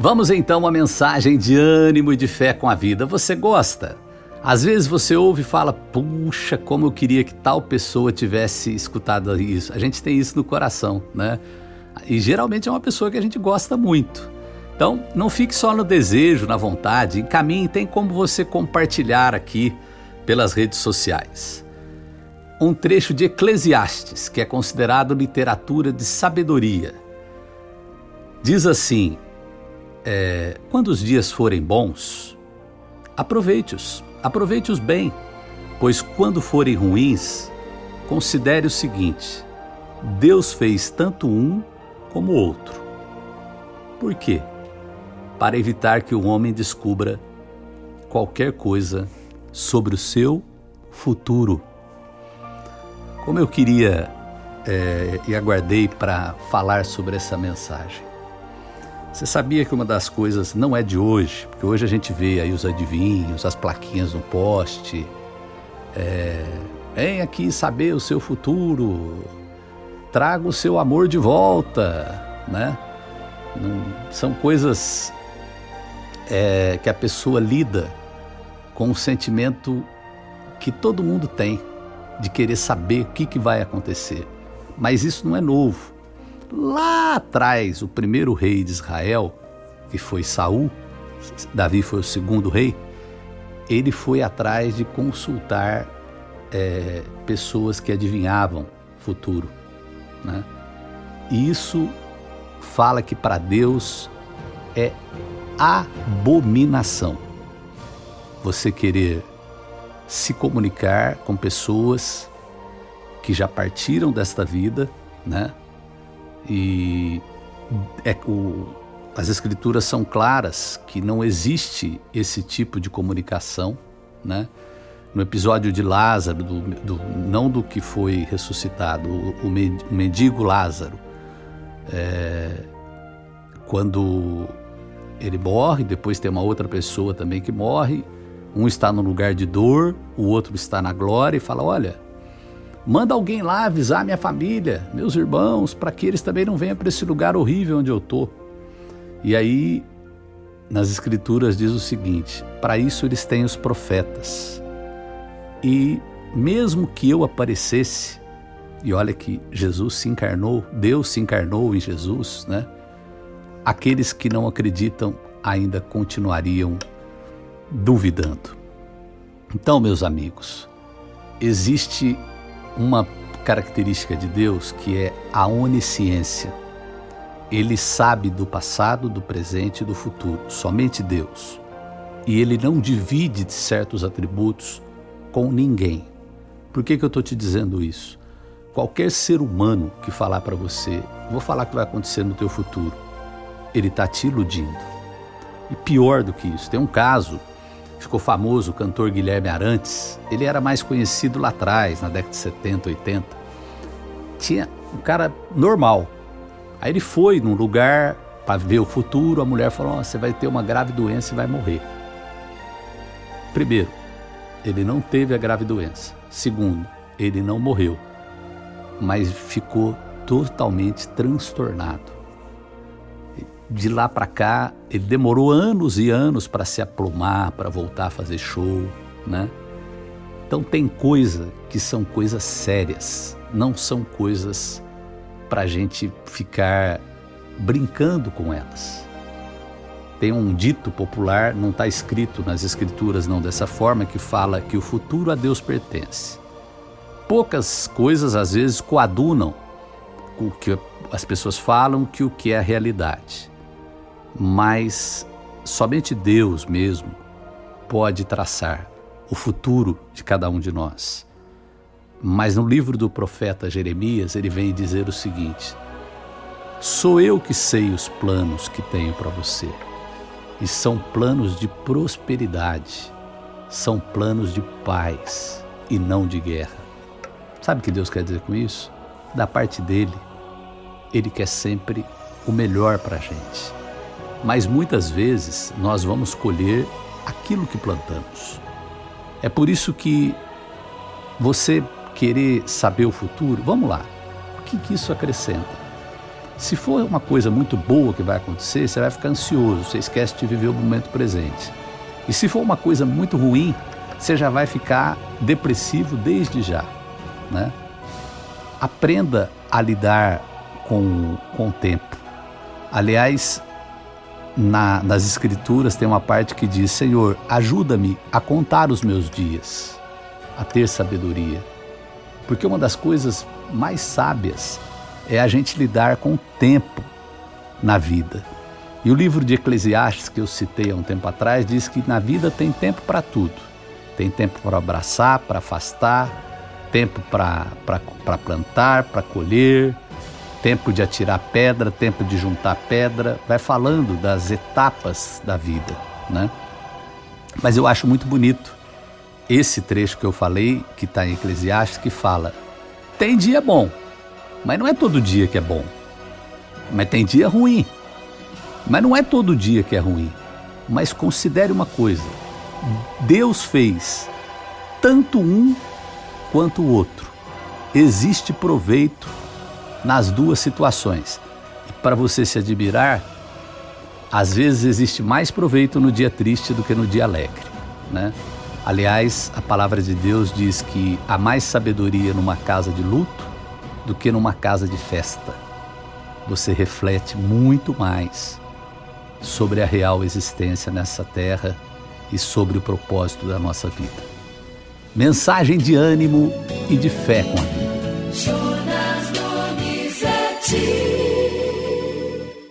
Vamos então a mensagem de ânimo e de fé com a vida. Você gosta? Às vezes você ouve e fala: "Puxa, como eu queria que tal pessoa tivesse escutado isso". A gente tem isso no coração, né? E geralmente é uma pessoa que a gente gosta muito. Então, não fique só no desejo, na vontade, encaminhe, tem como você compartilhar aqui pelas redes sociais. Um trecho de Eclesiastes, que é considerado literatura de sabedoria. Diz assim: é, quando os dias forem bons, aproveite-os, aproveite-os bem, pois quando forem ruins, considere o seguinte: Deus fez tanto um como o outro. Por quê? Para evitar que o homem descubra qualquer coisa sobre o seu futuro. Como eu queria é, e aguardei para falar sobre essa mensagem. Você sabia que uma das coisas não é de hoje, porque hoje a gente vê aí os adivinhos, as plaquinhas no poste. É, vem aqui saber o seu futuro, traga o seu amor de volta, né? Não, são coisas é, que a pessoa lida com um sentimento que todo mundo tem de querer saber o que, que vai acontecer. Mas isso não é novo. Lá atrás, o primeiro rei de Israel, que foi Saul, Davi foi o segundo rei, ele foi atrás de consultar é, pessoas que adivinhavam futuro. Né? Isso fala que para Deus é abominação você querer se comunicar com pessoas que já partiram desta vida, né? E é, o, as escrituras são claras que não existe esse tipo de comunicação, né? No episódio de Lázaro, do, do, não do que foi ressuscitado, o, o mendigo Lázaro, é, quando ele morre, depois tem uma outra pessoa também que morre, um está no lugar de dor, o outro está na glória e fala: Olha, Manda alguém lá avisar minha família, meus irmãos, para que eles também não venham para esse lugar horrível onde eu estou. E aí, nas Escrituras diz o seguinte: para isso eles têm os profetas. E mesmo que eu aparecesse, e olha que Jesus se encarnou, Deus se encarnou em Jesus, né? Aqueles que não acreditam ainda continuariam duvidando. Então, meus amigos, existe uma característica de Deus que é a onisciência. Ele sabe do passado, do presente e do futuro, somente Deus. E ele não divide certos atributos com ninguém. Por que, que eu estou te dizendo isso? Qualquer ser humano que falar para você, vou falar que vai acontecer no teu futuro, ele está te iludindo. E pior do que isso, tem um caso ficou famoso o cantor Guilherme Arantes. Ele era mais conhecido lá atrás, na década de 70, 80. Tinha um cara normal. Aí ele foi num lugar para ver o futuro, a mulher falou: oh, "Você vai ter uma grave doença e vai morrer". Primeiro, ele não teve a grave doença. Segundo, ele não morreu, mas ficou totalmente transtornado de lá para cá, ele demorou anos e anos para se aplumar, para voltar a fazer show, né? Então tem coisa que são coisas sérias, não são coisas para a gente ficar brincando com elas. Tem um dito popular, não está escrito nas escrituras não dessa forma, que fala que o futuro a Deus pertence. Poucas coisas às vezes coadunam o que as pessoas falam que o que é a realidade mas somente Deus mesmo pode traçar o futuro de cada um de nós. Mas no livro do profeta Jeremias, ele vem dizer o seguinte: Sou eu que sei os planos que tenho para você, e são planos de prosperidade, são planos de paz e não de guerra. Sabe o que Deus quer dizer com isso? Da parte dele, ele quer sempre o melhor para a gente mas muitas vezes nós vamos colher aquilo que plantamos. É por isso que você querer saber o futuro, vamos lá, o que, que isso acrescenta? Se for uma coisa muito boa que vai acontecer, você vai ficar ansioso, você esquece de viver o momento presente. E se for uma coisa muito ruim, você já vai ficar depressivo desde já. Né? Aprenda a lidar com, com o tempo. Aliás, na, nas Escrituras tem uma parte que diz: Senhor, ajuda-me a contar os meus dias, a ter sabedoria. Porque uma das coisas mais sábias é a gente lidar com o tempo na vida. E o livro de Eclesiastes, que eu citei há um tempo atrás, diz que na vida tem tempo para tudo. Tem tempo para abraçar, para afastar, tempo para plantar, para colher, tempo de atirar pedra, tempo de juntar pedra. Vai falando das etapas da vida, né? Mas eu acho muito bonito esse trecho que eu falei, que está em Eclesiastes, que fala: tem dia bom, mas não é todo dia que é bom. Mas tem dia ruim. Mas não é todo dia que é ruim. Mas considere uma coisa: Deus fez tanto um quanto o outro. Existe proveito nas duas situações. E para você se admirar, às vezes existe mais proveito no dia triste do que no dia alegre, né? Aliás, a palavra de Deus diz que há mais sabedoria numa casa de luto do que numa casa de festa. Você reflete muito mais sobre a real existência nessa terra e sobre o propósito da nossa vida. Mensagem de ânimo e de fé com a vida.